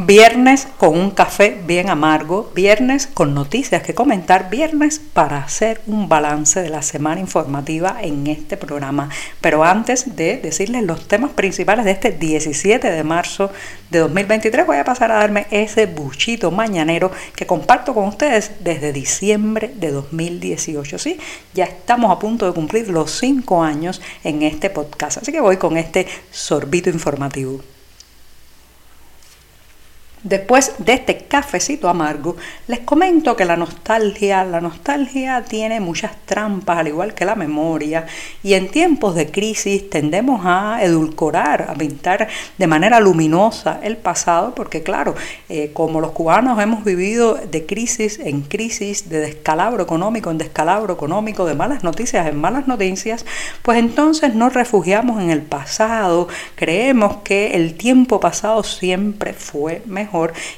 Viernes con un café bien amargo, viernes con noticias que comentar, viernes para hacer un balance de la semana informativa en este programa. Pero antes de decirles los temas principales de este 17 de marzo de 2023, voy a pasar a darme ese buchito mañanero que comparto con ustedes desde diciembre de 2018. Sí, ya estamos a punto de cumplir los cinco años en este podcast, así que voy con este sorbito informativo. Después de este cafecito amargo, les comento que la nostalgia, la nostalgia tiene muchas trampas, al igual que la memoria, y en tiempos de crisis tendemos a edulcorar, a pintar de manera luminosa el pasado, porque claro, eh, como los cubanos hemos vivido de crisis en crisis, de descalabro económico en descalabro económico, de malas noticias en malas noticias, pues entonces nos refugiamos en el pasado, creemos que el tiempo pasado siempre fue mejor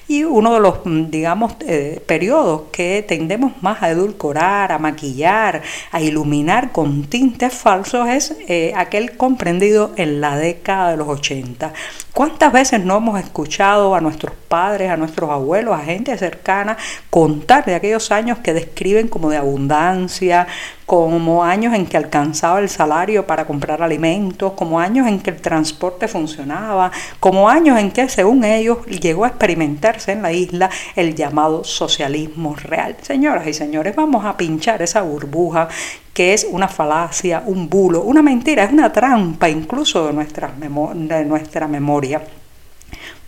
y uno de los, mm, digamos, eh, periodos que tendemos más a edulcorar, a maquillar, a iluminar con tintes falsos es eh, aquel comprendido en la década de los 80. ¿Cuántas veces no hemos escuchado a nuestros padres, a nuestros abuelos, a gente cercana contar de aquellos años que describen como de abundancia, como años en que alcanzaba el salario para comprar alimentos, como años en que el transporte funcionaba, como años en que, según ellos, llegó a experimentarse en la isla el llamado socialismo real. Señoras y señores, vamos a pinchar esa burbuja que es una falacia, un bulo, una mentira, es una trampa incluso de nuestra, de nuestra memoria.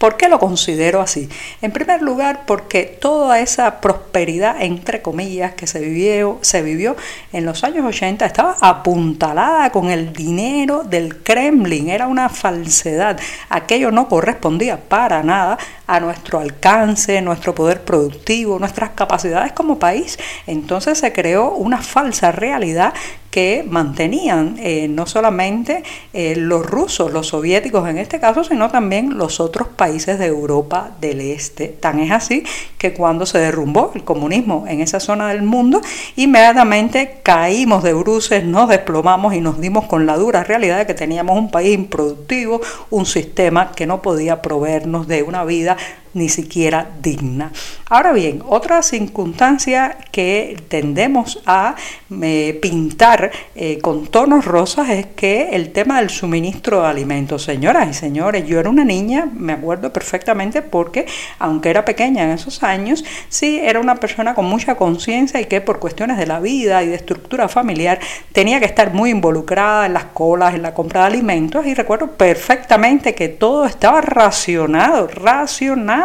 ¿Por qué lo considero así? En primer lugar, porque toda esa prosperidad, entre comillas, que se vivió, se vivió en los años 80 estaba apuntalada con el dinero del Kremlin. Era una falsedad. Aquello no correspondía para nada a nuestro alcance, nuestro poder productivo, nuestras capacidades como país. Entonces se creó una falsa realidad que mantenían eh, no solamente eh, los rusos, los soviéticos en este caso, sino también los otros países de Europa del Este. Tan es así que cuando se derrumbó el comunismo en esa zona del mundo, inmediatamente caímos de bruces, nos desplomamos y nos dimos con la dura realidad de que teníamos un país improductivo, un sistema que no podía proveernos de una vida ni siquiera digna. Ahora bien, otra circunstancia que tendemos a eh, pintar eh, con tonos rosas es que el tema del suministro de alimentos. Señoras y señores, yo era una niña, me acuerdo perfectamente porque, aunque era pequeña en esos años, sí era una persona con mucha conciencia y que por cuestiones de la vida y de estructura familiar tenía que estar muy involucrada en las colas, en la compra de alimentos y recuerdo perfectamente que todo estaba racionado, racionado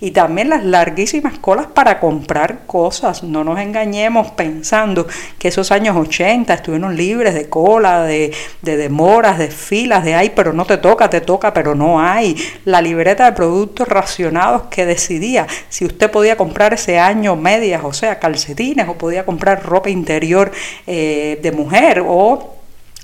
y también las larguísimas colas para comprar cosas. No nos engañemos pensando que esos años 80 estuvieron libres de cola, de, de demoras, de filas, de ay, pero no te toca, te toca, pero no hay. La libreta de productos racionados que decidía si usted podía comprar ese año medias, o sea, calcetines, o podía comprar ropa interior eh, de mujer, o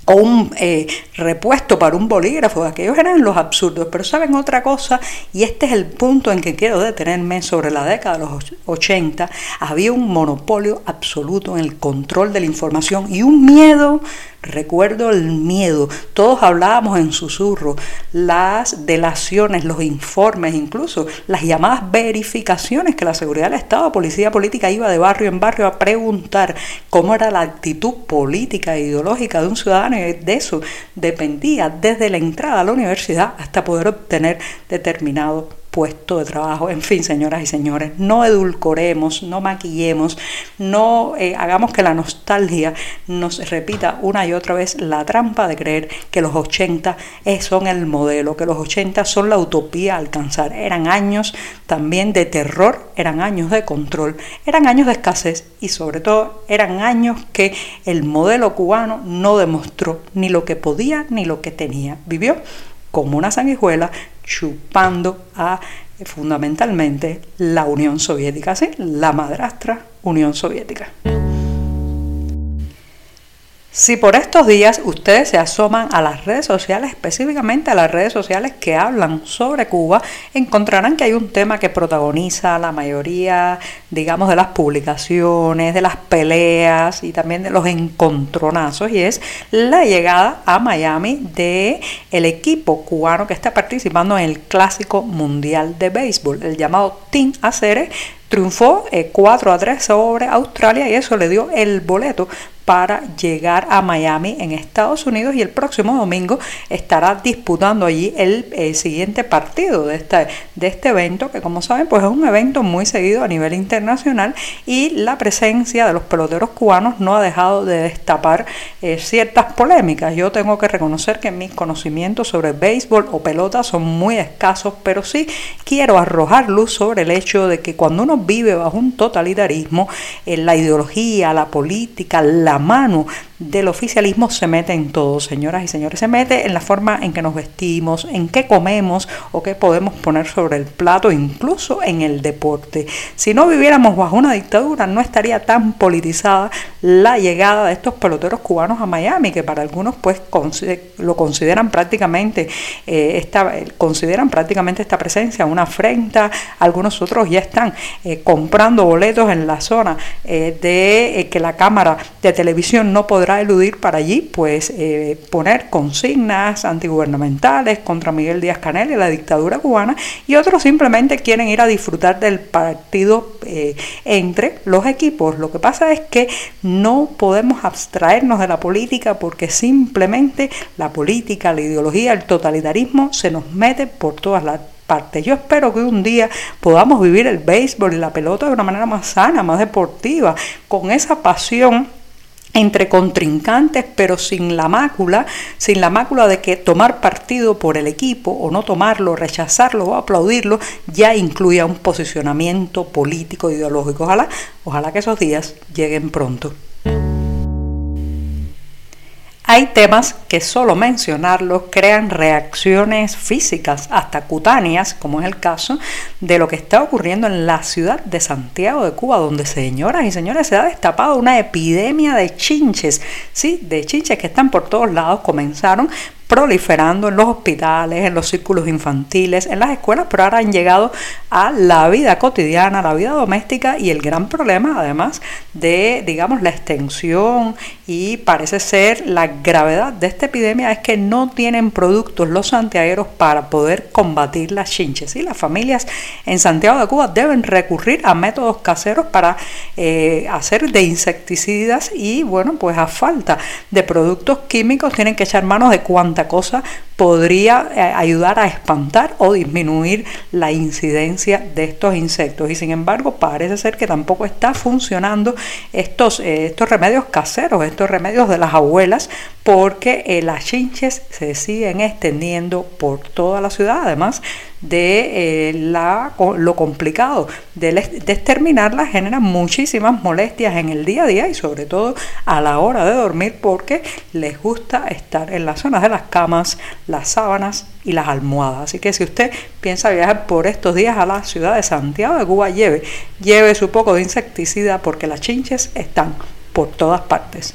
o un eh, repuesto para un bolígrafo, aquellos eran los absurdos, pero saben otra cosa, y este es el punto en que quiero detenerme sobre la década de los 80, había un monopolio absoluto en el control de la información y un miedo Recuerdo el miedo, todos hablábamos en susurro, las delaciones, los informes, incluso las llamadas verificaciones que la seguridad del Estado, policía política iba de barrio en barrio a preguntar cómo era la actitud política e ideológica de un ciudadano y de eso dependía desde la entrada a la universidad hasta poder obtener determinado puesto de trabajo. En fin, señoras y señores, no edulcoremos, no maquillemos, no eh, hagamos que la nostalgia nos repita una y otra vez la trampa de creer que los 80 son el modelo, que los 80 son la utopía a alcanzar. Eran años también de terror, eran años de control, eran años de escasez y sobre todo eran años que el modelo cubano no demostró ni lo que podía ni lo que tenía. Vivió como una sanguijuela chupando a fundamentalmente la Unión Soviética, la madrastra Unión Soviética. Si por estos días ustedes se asoman a las redes sociales, específicamente a las redes sociales que hablan sobre Cuba, encontrarán que hay un tema que protagoniza la mayoría, digamos, de las publicaciones, de las peleas y también de los encontronazos, y es la llegada a Miami de el equipo cubano que está participando en el Clásico Mundial de Béisbol, el llamado Team Acere triunfó 4 eh, a 3 sobre Australia y eso le dio el boleto para llegar a Miami en Estados Unidos y el próximo domingo estará disputando allí el, siguiente partido de este, de este evento que como saben pues es un evento muy seguido a nivel internacional y la presencia de los peloteros cubanos no ha dejado de destapar eh, ciertas polémicas. Yo tengo que reconocer que mis conocimientos sobre béisbol o pelota son muy escasos, pero sí quiero arrojar luz sobre el hecho de que cuando uno vive bajo un totalitarismo, eh, la ideología, la política, la mano del oficialismo se mete en todo, señoras y señores. Se mete en la forma en que nos vestimos, en qué comemos o qué podemos poner sobre el plato, incluso en el deporte. Si no viviéramos bajo una dictadura, no estaría tan politizada la llegada de estos peloteros cubanos a Miami, que para algunos pues lo consideran prácticamente eh, esta, consideran prácticamente esta presencia una afrenta. Algunos otros ya están eh, comprando boletos en la zona eh, de que la cámara de televisión no podrá eludir para allí pues eh, poner consignas antigubernamentales contra Miguel Díaz Canel y la dictadura cubana y otros simplemente quieren ir a disfrutar del partido eh, entre los equipos. Lo que pasa es que no podemos abstraernos de la política porque simplemente la política, la ideología, el totalitarismo se nos mete por todas las partes. Yo espero que un día podamos vivir el béisbol y la pelota de una manera más sana, más deportiva, con esa pasión entre contrincantes, pero sin la mácula, sin la mácula de que tomar partido por el equipo o no tomarlo, rechazarlo o aplaudirlo, ya incluya un posicionamiento político ideológico. Ojalá, ojalá que esos días lleguen pronto. Hay temas que solo mencionarlos crean reacciones físicas, hasta cutáneas, como es el caso de lo que está ocurriendo en la ciudad de Santiago de Cuba, donde señoras y señores se ha destapado una epidemia de chinches, sí, de chinches que están por todos lados, comenzaron proliferando en los hospitales, en los círculos infantiles, en las escuelas, pero ahora han llegado a la vida cotidiana, a la vida doméstica y el gran problema además de, digamos, la extensión y parece ser la gravedad de esta epidemia es que no tienen productos los santiagueros para poder combatir las chinches. Y las familias en Santiago de Cuba deben recurrir a métodos caseros para eh, hacer de insecticidas y bueno, pues a falta de productos químicos tienen que echar manos de cuanto cosa podría eh, ayudar a espantar o disminuir la incidencia de estos insectos. Y sin embargo, parece ser que tampoco está funcionando estos, eh, estos remedios caseros, estos remedios de las abuelas, porque eh, las chinches se siguen extendiendo por toda la ciudad, además de la, lo complicado de, de exterminarlas genera muchísimas molestias en el día a día y sobre todo a la hora de dormir porque les gusta estar en las zonas de las camas, las sábanas y las almohadas. Así que si usted piensa viajar por estos días a la ciudad de Santiago de Cuba, lleve, lleve su poco de insecticida porque las chinches están por todas partes.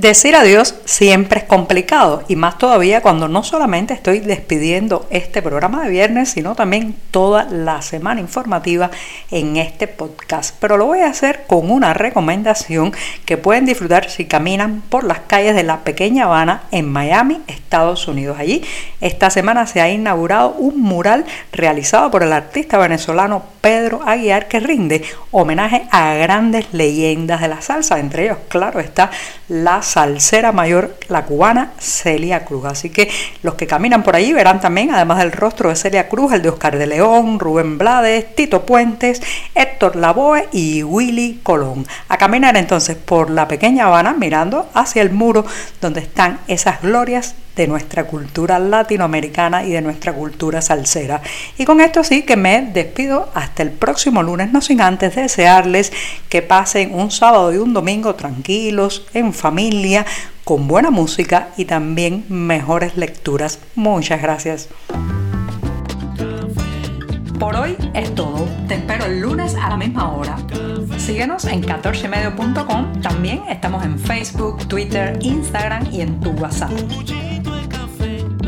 Decir adiós siempre es complicado y más todavía cuando no solamente estoy despidiendo este programa de viernes, sino también toda la semana informativa en este podcast. Pero lo voy a hacer con una recomendación que pueden disfrutar si caminan por las calles de la pequeña Habana en Miami, Estados Unidos. Allí esta semana se ha inaugurado un mural realizado por el artista venezolano Pedro Aguiar que rinde homenaje a grandes leyendas de la salsa. Entre ellos, claro, está la salsera mayor, la cubana Celia Cruz. Así que los que caminan por allí verán también, además del rostro de Celia Cruz, el de Oscar de León, Rubén Blades, Tito Puentes, Héctor Lavoe y Willy Colón. A caminar entonces por la pequeña Habana mirando hacia el muro donde están esas glorias de nuestra cultura latinoamericana y de nuestra cultura salsera. Y con esto sí que me despido hasta el próximo lunes, no sin antes desearles que pasen un sábado y un domingo tranquilos, en familia, con buena música y también mejores lecturas. Muchas gracias. Por hoy es todo. Te espero el lunes a la misma hora. Síguenos en 14medio.com. También estamos en Facebook, Twitter, Instagram y en tu WhatsApp.